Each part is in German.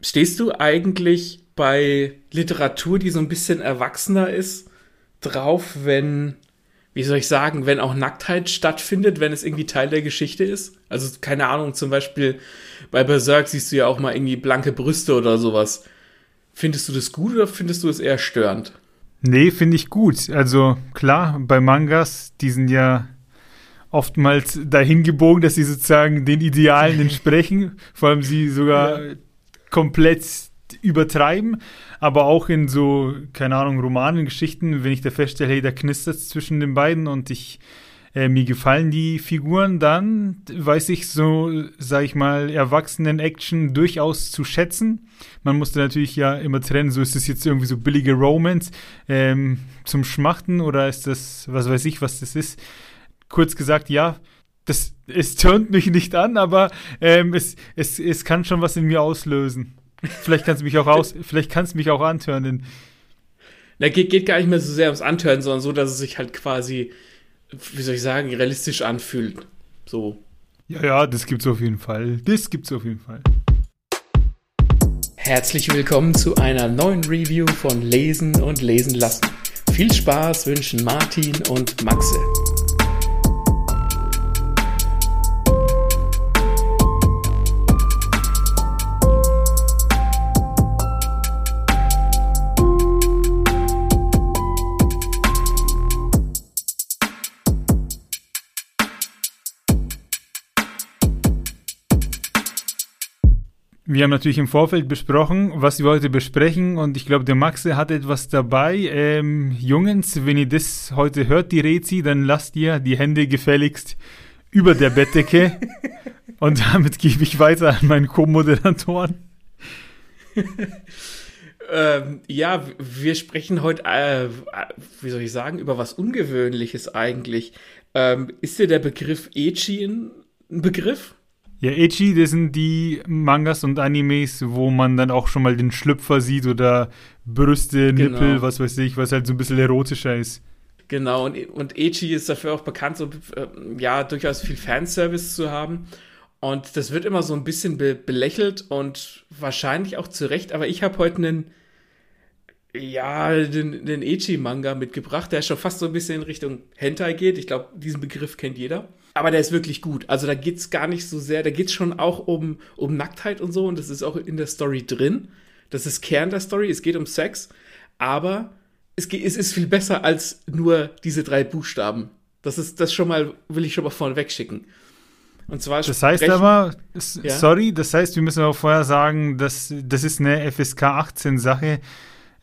Stehst du eigentlich bei Literatur, die so ein bisschen erwachsener ist, drauf, wenn, wie soll ich sagen, wenn auch Nacktheit stattfindet, wenn es irgendwie Teil der Geschichte ist? Also, keine Ahnung, zum Beispiel bei Berserk siehst du ja auch mal irgendwie blanke Brüste oder sowas. Findest du das gut oder findest du es eher störend? Nee, finde ich gut. Also klar, bei Mangas, die sind ja oftmals dahin gebogen, dass sie sozusagen den Idealen entsprechen, vor allem sie sogar ja. Komplett übertreiben, aber auch in so, keine Ahnung, Romanen, Geschichten, wenn ich da feststelle, hey, da knistert es zwischen den beiden und ich äh, mir gefallen die Figuren, dann weiß ich so, sag ich mal, Erwachsenen-Action durchaus zu schätzen. Man musste natürlich ja immer trennen, so ist das jetzt irgendwie so billige Romance ähm, zum Schmachten oder ist das, was weiß ich, was das ist. Kurz gesagt, ja, das, es turnt mich nicht an, aber ähm, es, es, es kann schon was in mir auslösen. Vielleicht kannst du mich auch aus, vielleicht kannst mich auch antören. Na, geht, geht gar nicht mehr so sehr ums Antören, sondern so, dass es sich halt quasi wie soll ich sagen, realistisch anfühlt. So. Ja, ja, das gibt's auf jeden Fall. Das gibt's auf jeden Fall. Herzlich willkommen zu einer neuen Review von Lesen und Lesen lassen. Viel Spaß wünschen Martin und Maxe. Wir haben natürlich im Vorfeld besprochen, was wir heute besprechen und ich glaube, der Maxe hat etwas dabei. Ähm, Jungs, wenn ihr das heute hört, die Rezi, dann lasst ihr die Hände gefälligst über der Bettdecke und damit gebe ich weiter an meinen Co-Moderatoren. ähm, ja, wir sprechen heute, äh, wie soll ich sagen, über was Ungewöhnliches eigentlich. Ähm, ist dir der Begriff Echi ein Begriff? Ja, Echi, das sind die Mangas und Animes, wo man dann auch schon mal den Schlüpfer sieht oder Brüste, genau. Nippel, was weiß ich, was halt so ein bisschen erotischer ist. Genau, und, und Echi ist dafür auch bekannt, so, äh, ja, durchaus viel Fanservice zu haben. Und das wird immer so ein bisschen be belächelt und wahrscheinlich auch zu Recht, aber ich habe heute einen, ja, den, den Echi-Manga mitgebracht, der schon fast so ein bisschen in Richtung Hentai geht. Ich glaube, diesen Begriff kennt jeder aber der ist wirklich gut. Also da geht es gar nicht so sehr, da geht es schon auch um, um Nacktheit und so und das ist auch in der Story drin. Das ist Kern der Story, es geht um Sex, aber es, es ist viel besser als nur diese drei Buchstaben. Das ist das schon mal, will ich schon mal vorne wegschicken. Und zwar das heißt aber, ja? sorry, das heißt, wir müssen auch vorher sagen, dass das ist eine FSK 18 Sache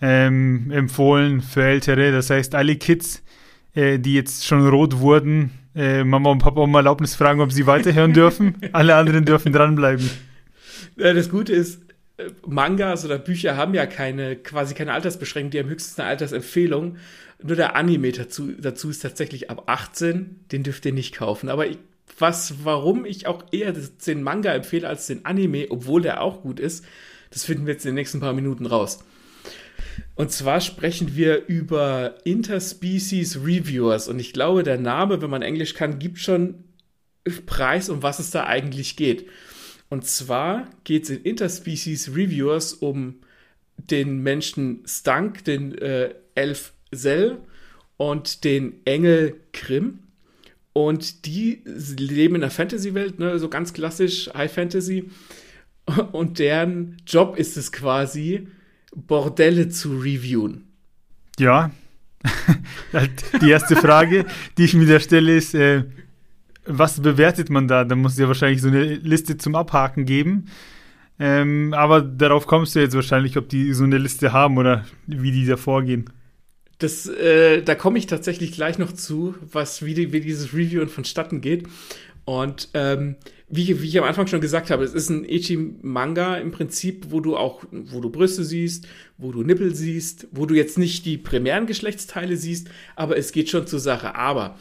ähm, empfohlen für Ältere. Das heißt, alle Kids, äh, die jetzt schon rot wurden, äh, Mama und Papa um Erlaubnis fragen, ob sie weiterhören dürfen. Alle anderen dürfen dranbleiben. Ja, das Gute ist, äh, Mangas oder Bücher haben ja keine, quasi keine Altersbeschränkung, die haben höchstens eine Altersempfehlung. Nur der Anime dazu, dazu ist tatsächlich ab 18, den dürft ihr nicht kaufen. Aber ich, was, warum ich auch eher den Manga empfehle als den Anime, obwohl der auch gut ist, das finden wir jetzt in den nächsten paar Minuten raus. Und zwar sprechen wir über Interspecies Reviewers. Und ich glaube, der Name, wenn man Englisch kann, gibt schon Preis, um was es da eigentlich geht. Und zwar geht es in Interspecies Reviewers um den Menschen Stank, den äh, Elf Sel und den Engel Krim. Und die leben in der Fantasy-Welt, ne, so ganz klassisch High Fantasy. Und deren Job ist es quasi, Bordelle zu reviewen? Ja. Halt die erste Frage, die ich mir da stelle, ist, äh, was bewertet man da? Da muss es ja wahrscheinlich so eine Liste zum Abhaken geben. Ähm, aber darauf kommst du jetzt wahrscheinlich, ob die so eine Liste haben oder wie die da vorgehen. Das, äh, da komme ich tatsächlich gleich noch zu, was wie, die, wie dieses Reviewen vonstatten geht. Und ähm, wie, wie ich am Anfang schon gesagt habe, es ist ein Echi-Manga im Prinzip, wo du auch, wo du Brüste siehst, wo du Nippel siehst, wo du jetzt nicht die primären Geschlechtsteile siehst, aber es geht schon zur Sache. Aber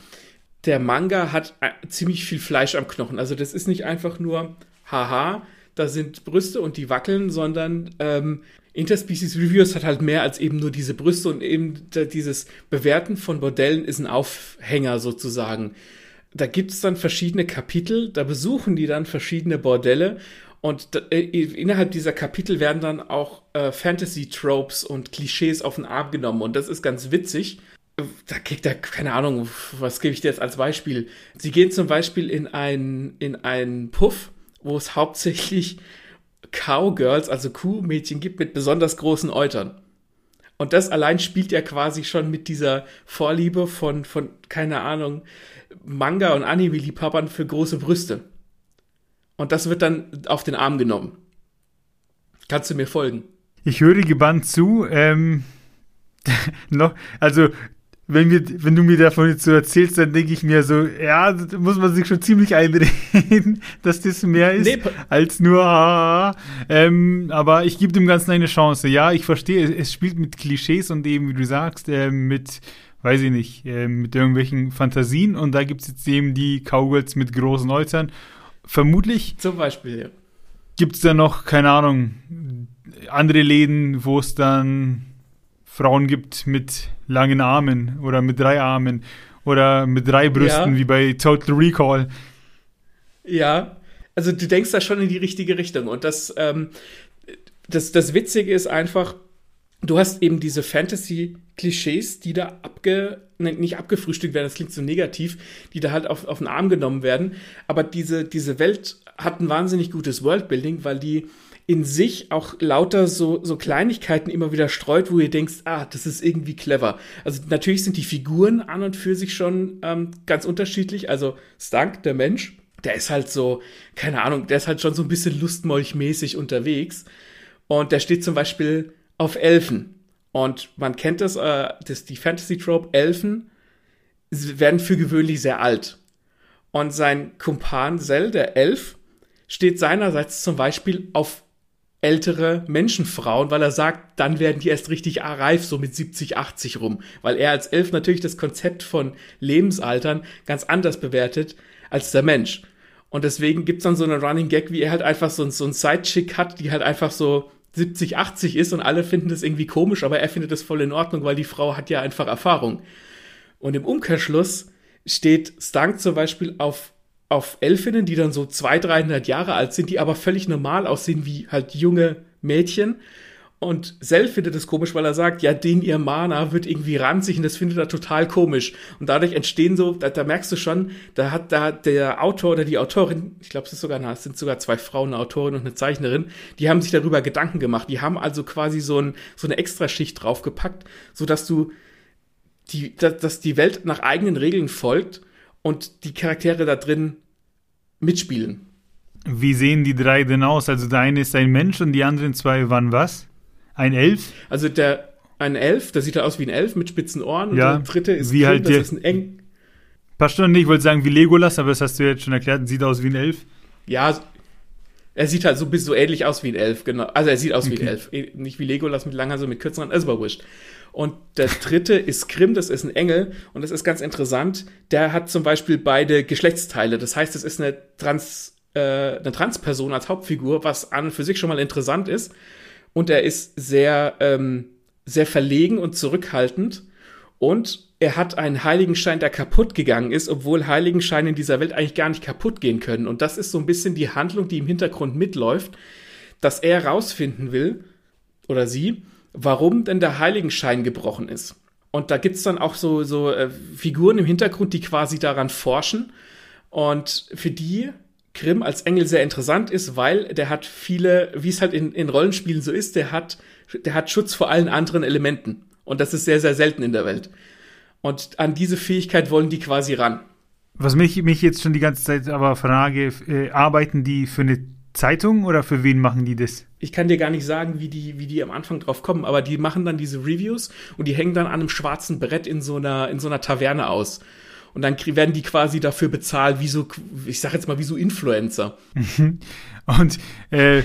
der Manga hat äh, ziemlich viel Fleisch am Knochen. Also das ist nicht einfach nur, haha, da sind Brüste und die wackeln, sondern ähm, Interspecies Reviews hat halt mehr als eben nur diese Brüste und eben dieses Bewerten von Bordellen ist ein Aufhänger sozusagen da gibt es dann verschiedene Kapitel, da besuchen die dann verschiedene Bordelle Und äh, innerhalb dieser Kapitel werden dann auch äh, Fantasy-Tropes und Klischees auf den Arm genommen. Und das ist ganz witzig. Da kriegt er, keine Ahnung, was gebe ich dir jetzt als Beispiel? Sie gehen zum Beispiel in einen in einen Puff, wo es hauptsächlich Cowgirls, also Kuhmädchen gibt mit besonders großen Eutern. Und das allein spielt ja quasi schon mit dieser Vorliebe von, von keine Ahnung, Manga- und Anime-Liebhabern für große Brüste. Und das wird dann auf den Arm genommen. Kannst du mir folgen? Ich höre gebannt zu. Ähm, noch, also wenn, wir, wenn du mir davon jetzt so erzählst, dann denke ich mir so, ja, da muss man sich schon ziemlich einreden, dass das mehr ist nee, als nur ähm, aber ich gebe dem Ganzen eine Chance. Ja, ich verstehe, es, es spielt mit Klischees und eben, wie du sagst, äh, mit, weiß ich nicht, äh, mit irgendwelchen Fantasien und da gibt es jetzt eben die Cowgirls mit großen Äußern. Vermutlich. Zum Beispiel, ja. Gibt es da noch, keine Ahnung, andere Läden, wo es dann Frauen gibt mit langen Armen oder mit drei Armen oder mit drei Brüsten, ja. wie bei Total Recall. Ja, also du denkst da schon in die richtige Richtung. Und das, ähm, das, das Witzige ist einfach, du hast eben diese Fantasy-Klischees, die da abge, nicht abgefrühstückt werden, das klingt so negativ, die da halt auf, auf den Arm genommen werden. Aber diese, diese Welt hat ein wahnsinnig gutes Worldbuilding, weil die in sich auch lauter so, so Kleinigkeiten immer wieder streut, wo ihr denkt, ah, das ist irgendwie clever. Also natürlich sind die Figuren an und für sich schon ähm, ganz unterschiedlich. Also Stank, der Mensch, der ist halt so, keine Ahnung, der ist halt schon so ein bisschen lustmolchmäßig unterwegs. Und der steht zum Beispiel auf Elfen. Und man kennt das, äh, das die Fantasy-Trope, Elfen werden für gewöhnlich sehr alt. Und sein Kumpan Sel, der Elf, steht seinerseits zum Beispiel auf ältere Menschenfrauen, weil er sagt, dann werden die erst richtig reif, so mit 70, 80 rum. Weil er als Elf natürlich das Konzept von Lebensaltern ganz anders bewertet als der Mensch. Und deswegen gibt's dann so einen Running Gag, wie er halt einfach so, so ein Sidechick hat, die halt einfach so 70, 80 ist und alle finden das irgendwie komisch, aber er findet das voll in Ordnung, weil die Frau hat ja einfach Erfahrung. Und im Umkehrschluss steht Stank zum Beispiel auf auf Elfinnen, die dann so 200, 300 Jahre alt sind, die aber völlig normal aussehen wie halt junge Mädchen. Und Sel findet es komisch, weil er sagt, ja, den ihr Mana wird irgendwie ranzig und das findet er total komisch. Und dadurch entstehen so, da, da merkst du schon, da hat da der Autor oder die Autorin, ich glaube, es ist sogar, na, es sind sogar zwei Frauen, eine Autorin und eine Zeichnerin, die haben sich darüber Gedanken gemacht. Die haben also quasi so, ein, so eine Extraschicht draufgepackt, so dass du die, dass die Welt nach eigenen Regeln folgt und die Charaktere da drin mitspielen. Wie sehen die drei denn aus? Also der eine ist ein Mensch und die anderen zwei waren was? Ein Elf? Also der ein Elf, der sieht halt aus wie ein Elf mit spitzen Ohren und ja, der dritte ist wie halt das ist ein eng. Passt schon nicht, ich wollte sagen wie Legolas, aber das hast du jetzt schon erklärt, sieht aus wie ein Elf. Ja, er sieht halt so, so ähnlich aus wie ein Elf, genau. Also er sieht aus okay. wie ein Elf. Eh, nicht wie Legolas mit langer, so mit kürzeren, ist aber wurscht. Und der dritte ist Grimm, das ist ein Engel. Und das ist ganz interessant. Der hat zum Beispiel beide Geschlechtsteile. Das heißt, es ist eine Trans, äh, eine Transperson als Hauptfigur, was an und für sich schon mal interessant ist. Und er ist sehr, ähm, sehr verlegen und zurückhaltend. Und er hat einen Heiligenschein, der kaputt gegangen ist, obwohl Heiligenscheine in dieser Welt eigentlich gar nicht kaputt gehen können. Und das ist so ein bisschen die Handlung, die im Hintergrund mitläuft, dass er rausfinden will, oder sie, warum denn der Heiligenschein gebrochen ist. Und da gibt's dann auch so, so äh, Figuren im Hintergrund, die quasi daran forschen. Und für die Grimm als Engel sehr interessant ist, weil der hat viele, wie es halt in, in Rollenspielen so ist, der hat, der hat Schutz vor allen anderen Elementen. Und das ist sehr, sehr selten in der Welt. Und an diese Fähigkeit wollen die quasi ran. Was mich, mich jetzt schon die ganze Zeit aber frage, äh, arbeiten die für eine Zeitung oder für wen machen die das? Ich kann dir gar nicht sagen, wie die, wie die am Anfang drauf kommen, aber die machen dann diese Reviews und die hängen dann an einem schwarzen Brett in so einer, in so einer Taverne aus. Und dann werden die quasi dafür bezahlt, wie so, ich sag jetzt mal, wie so Influencer. und äh,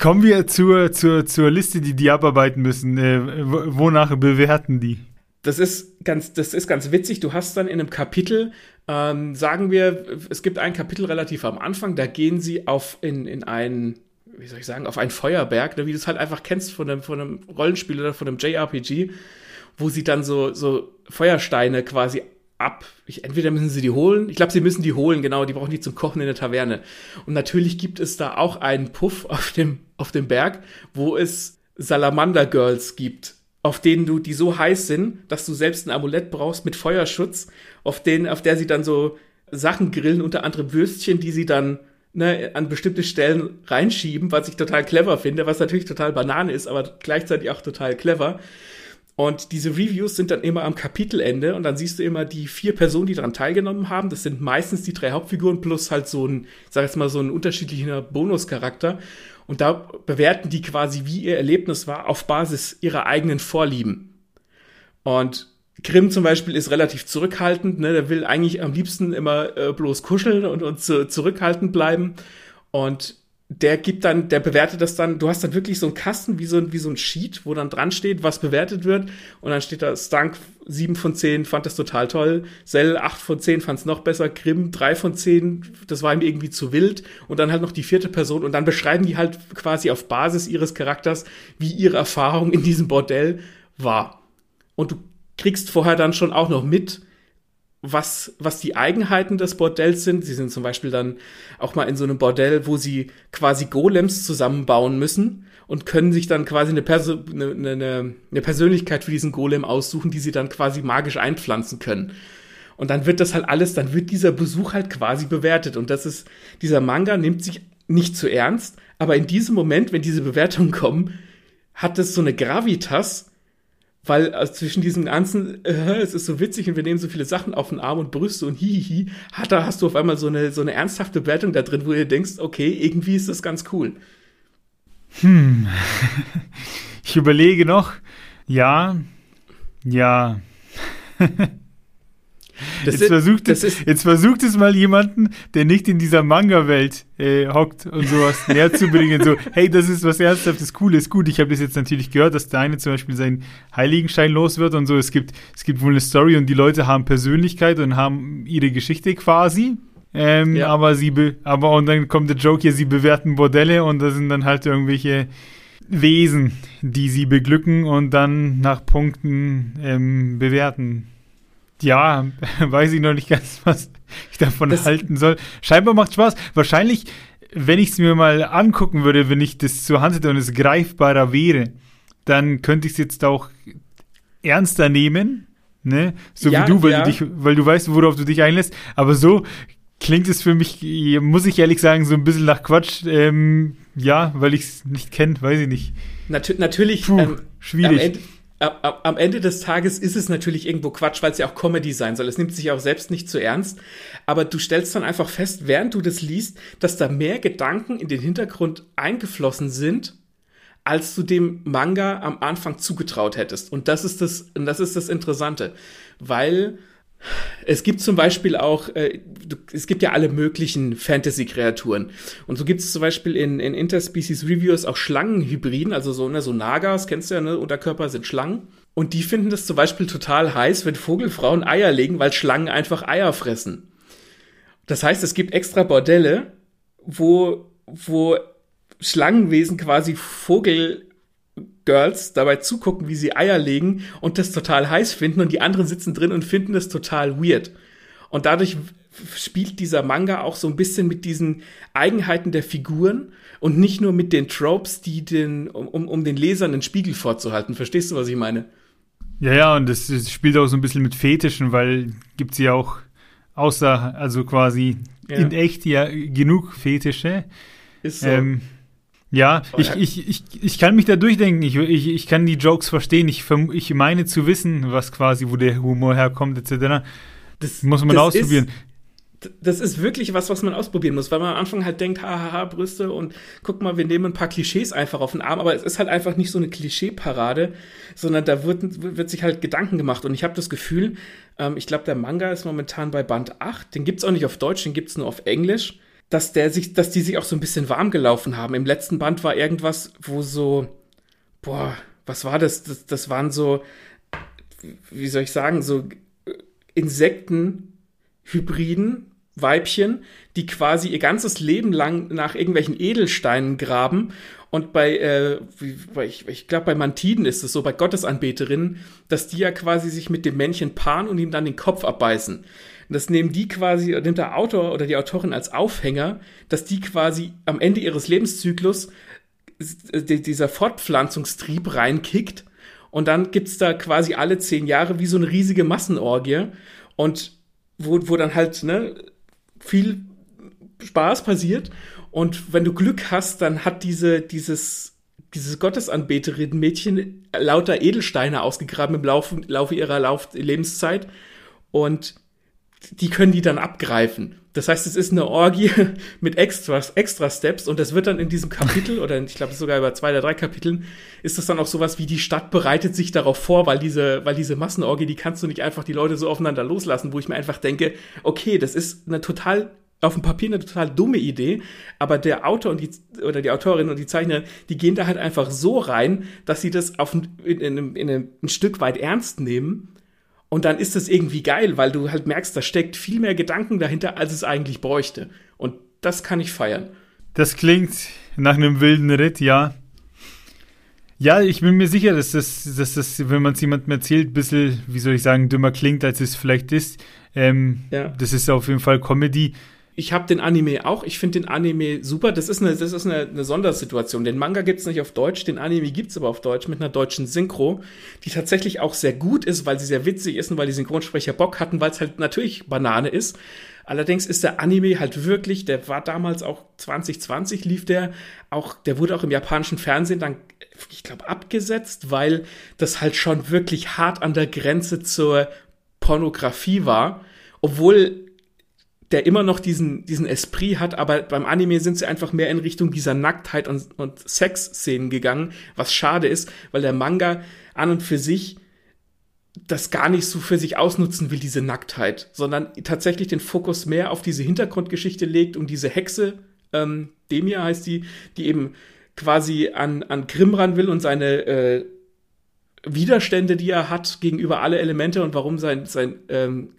kommen wir zur, zur, zur Liste, die die abarbeiten müssen. Äh, wonach bewerten die? Das ist ganz, das ist ganz witzig. Du hast dann in einem Kapitel ähm, sagen wir, es gibt ein Kapitel relativ am Anfang, da gehen sie auf in, in ein, wie soll ich sagen, auf ein Feuerberg, ne, wie du es halt einfach kennst von einem, von einem Rollenspiel oder von einem JRPG, wo sie dann so, so Feuersteine quasi ab. Ich, entweder müssen sie die holen. Ich glaube, sie müssen die holen, genau. Die brauchen die zum Kochen in der Taverne. Und natürlich gibt es da auch einen Puff auf dem, auf dem Berg, wo es Salamander Girls gibt, auf denen du, die so heiß sind, dass du selbst ein Amulett brauchst mit Feuerschutz, auf denen, auf der sie dann so Sachen grillen, unter anderem Würstchen, die sie dann ne, an bestimmte Stellen reinschieben, was ich total clever finde, was natürlich total Banane ist, aber gleichzeitig auch total clever. Und diese Reviews sind dann immer am Kapitelende und dann siehst du immer die vier Personen, die daran teilgenommen haben. Das sind meistens die drei Hauptfiguren plus halt so ein, ich sag jetzt mal, so ein unterschiedlicher Bonuscharakter. Und da bewerten die quasi, wie ihr Erlebnis war, auf Basis ihrer eigenen Vorlieben. Und Grimm zum Beispiel ist relativ zurückhaltend, ne? der will eigentlich am liebsten immer äh, bloß kuscheln und, und zu, zurückhaltend bleiben. Und der gibt dann, der bewertet das dann, du hast dann wirklich so einen Kasten, wie so, ein wie so ein Sheet, wo dann dran steht, was bewertet wird. Und dann steht da Stank 7 von 10, fand das total toll. Sell 8 von 10, fand es noch besser. Grimm 3 von 10, das war ihm irgendwie zu wild. Und dann halt noch die vierte Person. Und dann beschreiben die halt quasi auf Basis ihres Charakters, wie ihre Erfahrung in diesem Bordell war. Und du kriegst vorher dann schon auch noch mit, was, was die Eigenheiten des Bordells sind. Sie sind zum Beispiel dann auch mal in so einem Bordell, wo sie quasi Golems zusammenbauen müssen und können sich dann quasi eine, Perso eine, eine, eine Persönlichkeit für diesen Golem aussuchen, die sie dann quasi magisch einpflanzen können. Und dann wird das halt alles, dann wird dieser Besuch halt quasi bewertet. Und das ist, dieser Manga nimmt sich nicht zu ernst, aber in diesem Moment, wenn diese Bewertungen kommen, hat es so eine Gravitas, weil also zwischen diesem ganzen, äh, es ist so witzig und wir nehmen so viele Sachen auf den Arm und Brüste und hihihi, hat, da hast du auf einmal so eine, so eine ernsthafte Wertung da drin, wo du denkst, okay, irgendwie ist das ganz cool. Hm. Ich überlege noch, ja, ja. Jetzt, ist, versucht es, ist, jetzt versucht es mal jemanden, der nicht in dieser Manga-Welt äh, hockt und sowas näher zu bringen. So, hey, das ist was Ernsthaftes, Cooles. Gut, ich habe das jetzt natürlich gehört, dass der eine zum Beispiel seinen Heiligenschein los wird und so. Es gibt, es gibt wohl eine Story und die Leute haben Persönlichkeit und haben ihre Geschichte quasi. Ähm, ja. Aber sie, aber und dann kommt der Joke hier, sie bewerten Bordelle und da sind dann halt irgendwelche Wesen, die sie beglücken und dann nach Punkten ähm, bewerten ja, weiß ich noch nicht ganz, was ich davon das halten soll. Scheinbar macht Spaß. Wahrscheinlich, wenn ich es mir mal angucken würde, wenn ich das zur Hand hätte und es greifbarer wäre, dann könnte ich es jetzt auch ernster nehmen, ne? So ja, wie du, weil ja. du dich, weil du weißt, worauf du dich einlässt. Aber so klingt es für mich, muss ich ehrlich sagen, so ein bisschen nach Quatsch. Ähm, ja, weil ich es nicht kenne, weiß ich nicht. Natu natürlich. Puh, ähm, schwierig am Ende des Tages ist es natürlich irgendwo Quatsch, weil es ja auch Comedy sein soll. Es nimmt sich auch selbst nicht zu ernst. Aber du stellst dann einfach fest, während du das liest, dass da mehr Gedanken in den Hintergrund eingeflossen sind, als du dem Manga am Anfang zugetraut hättest. Und das ist das, und das ist das Interessante. Weil es gibt zum Beispiel auch, äh, es gibt ja alle möglichen Fantasy-Kreaturen. Und so gibt es zum Beispiel in, in Interspecies Reviews auch Schlangenhybriden, also so, ne, so Nagas, kennst du ja, ne, Unterkörper sind Schlangen. Und die finden das zum Beispiel total heiß, wenn Vogelfrauen Eier legen, weil Schlangen einfach Eier fressen. Das heißt, es gibt extra Bordelle, wo, wo Schlangenwesen quasi Vogel Girls dabei zugucken, wie sie Eier legen und das total heiß finden und die anderen sitzen drin und finden das total weird. Und dadurch spielt dieser Manga auch so ein bisschen mit diesen Eigenheiten der Figuren und nicht nur mit den Tropes, die den, um, um den Lesern einen Spiegel vorzuhalten. Verstehst du, was ich meine? Ja, ja, und das, das spielt auch so ein bisschen mit Fetischen, weil gibt es ja auch außer, also quasi ja. in echt ja genug Fetische. Ist so. Ähm, ja, ich, ich, ich, ich kann mich da durchdenken. Ich, ich, ich kann die Jokes verstehen. Ich, ich meine zu wissen, was quasi, wo der Humor herkommt, etc. Das muss man das ausprobieren. Ist, das ist wirklich was, was man ausprobieren muss, weil man am Anfang halt denkt, hahaha, Brüste und guck mal, wir nehmen ein paar Klischees einfach auf den Arm, aber es ist halt einfach nicht so eine Klischeeparade, sondern da wird, wird sich halt Gedanken gemacht. Und ich habe das Gefühl, ähm, ich glaube, der Manga ist momentan bei Band 8, den gibt's auch nicht auf Deutsch, den gibt's nur auf Englisch dass der sich, dass die sich auch so ein bisschen warm gelaufen haben. Im letzten Band war irgendwas, wo so, boah, was war das? Das, das waren so, wie soll ich sagen, so Insektenhybriden, Weibchen, die quasi ihr ganzes Leben lang nach irgendwelchen Edelsteinen graben Und bei, äh, ich, ich glaube, bei Mantiden ist es so, bei Gottesanbeterinnen, dass die ja quasi sich mit dem Männchen paaren und ihm dann den Kopf abbeißen. Das nehmen die quasi, nimmt der Autor oder die Autorin als Aufhänger, dass die quasi am Ende ihres Lebenszyklus dieser Fortpflanzungstrieb reinkickt. Und dann gibt's da quasi alle zehn Jahre wie so eine riesige Massenorgie. Und wo, wo dann halt ne, viel Spaß passiert. Und wenn du Glück hast, dann hat diese, dieses, dieses Gottesanbeterin-Mädchen lauter Edelsteine ausgegraben im Laufe, Laufe ihrer Lauf Lebenszeit. Und die können die dann abgreifen. Das heißt, es ist eine Orgie mit Extras, extra Steps und das wird dann in diesem Kapitel oder ich glaube sogar über zwei oder drei Kapiteln ist das dann auch sowas wie die Stadt bereitet sich darauf vor, weil diese, weil diese Massenorgie, die kannst du nicht einfach die Leute so aufeinander loslassen, wo ich mir einfach denke, okay, das ist eine total auf dem Papier eine total dumme Idee, aber der Autor und die, oder die Autorin und die Zeichnerin, die gehen da halt einfach so rein, dass sie das auf ein, in, in, in ein Stück weit ernst nehmen und dann ist das irgendwie geil, weil du halt merkst, da steckt viel mehr Gedanken dahinter, als es eigentlich bräuchte. Und das kann ich feiern. Das klingt nach einem wilden Ritt, ja. Ja, ich bin mir sicher, dass das, dass das wenn man es jemandem erzählt, ein bisschen, wie soll ich sagen, dümmer klingt, als es vielleicht ist. Ähm, ja. Das ist auf jeden Fall Comedy ich habe den Anime auch. Ich finde den Anime super. Das ist eine, das ist eine, eine Sondersituation. Den Manga gibt's nicht auf Deutsch, den Anime gibt's aber auf Deutsch mit einer deutschen Synchro, die tatsächlich auch sehr gut ist, weil sie sehr witzig ist und weil die Synchronsprecher Bock hatten, weil es halt natürlich Banane ist. Allerdings ist der Anime halt wirklich, der war damals auch 2020 lief der, auch der wurde auch im japanischen Fernsehen dann ich glaube abgesetzt, weil das halt schon wirklich hart an der Grenze zur Pornografie war, obwohl der immer noch diesen, diesen Esprit hat, aber beim Anime sind sie einfach mehr in Richtung dieser Nacktheit und, und Sexszenen gegangen, was schade ist, weil der Manga an und für sich das gar nicht so für sich ausnutzen will, diese Nacktheit, sondern tatsächlich den Fokus mehr auf diese Hintergrundgeschichte legt und diese Hexe, ähm, Demia heißt die, die eben quasi an, an Grimm ran will und seine äh, Widerstände, die er hat gegenüber alle Elemente und warum sein, sein ähm,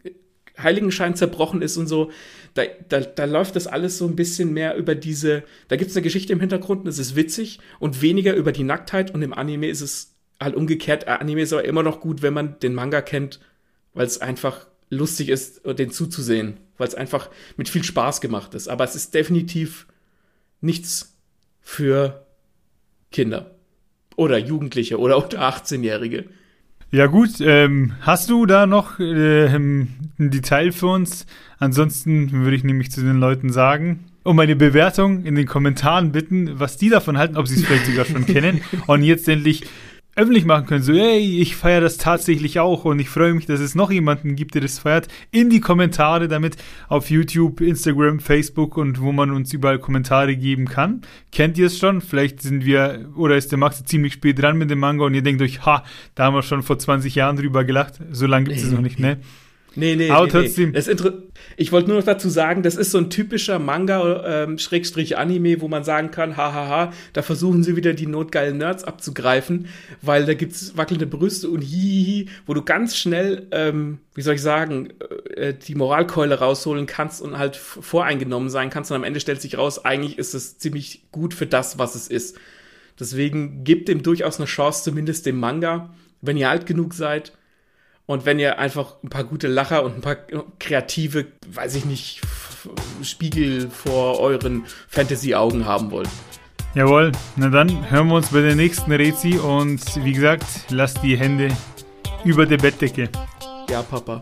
Heiligenschein zerbrochen ist und so, da, da, da läuft das alles so ein bisschen mehr über diese, da gibt es eine Geschichte im Hintergrund und es ist witzig und weniger über die Nacktheit und im Anime ist es halt umgekehrt. Anime ist aber immer noch gut, wenn man den Manga kennt, weil es einfach lustig ist, den zuzusehen, weil es einfach mit viel Spaß gemacht ist. Aber es ist definitiv nichts für Kinder oder Jugendliche oder unter 18-Jährige. Ja gut, ähm, hast du da noch äh, ein Detail für uns? Ansonsten würde ich nämlich zu den Leuten sagen, um eine Bewertung in den Kommentaren bitten, was die davon halten, ob sie es vielleicht sogar schon kennen und jetzt endlich öffentlich machen können, so, hey, ich feiere das tatsächlich auch und ich freue mich, dass es noch jemanden gibt, der das feiert, in die Kommentare damit auf YouTube, Instagram, Facebook und wo man uns überall Kommentare geben kann. Kennt ihr es schon? Vielleicht sind wir, oder ist der Max ziemlich spät dran mit dem Manga und ihr denkt euch, ha, da haben wir schon vor 20 Jahren drüber gelacht. So lange gibt es noch nicht, ne? Nee, nee, Aber nee, trotzdem. Nee. ich wollte nur noch dazu sagen, das ist so ein typischer Manga-Anime, ähm, wo man sagen kann, hahaha, da versuchen sie wieder die notgeilen Nerds abzugreifen, weil da gibt's wackelnde Brüste und hihihi, wo du ganz schnell, ähm, wie soll ich sagen, äh, die Moralkeule rausholen kannst und halt voreingenommen sein kannst und am Ende stellt sich raus, eigentlich ist es ziemlich gut für das, was es ist. Deswegen gebt dem durchaus eine Chance, zumindest dem Manga, wenn ihr alt genug seid und wenn ihr einfach ein paar gute Lacher und ein paar kreative, weiß ich nicht, Spiegel vor euren Fantasy-Augen haben wollt. Jawohl, na dann hören wir uns bei der nächsten Rezi und wie gesagt, lasst die Hände über der Bettdecke. Ja, Papa.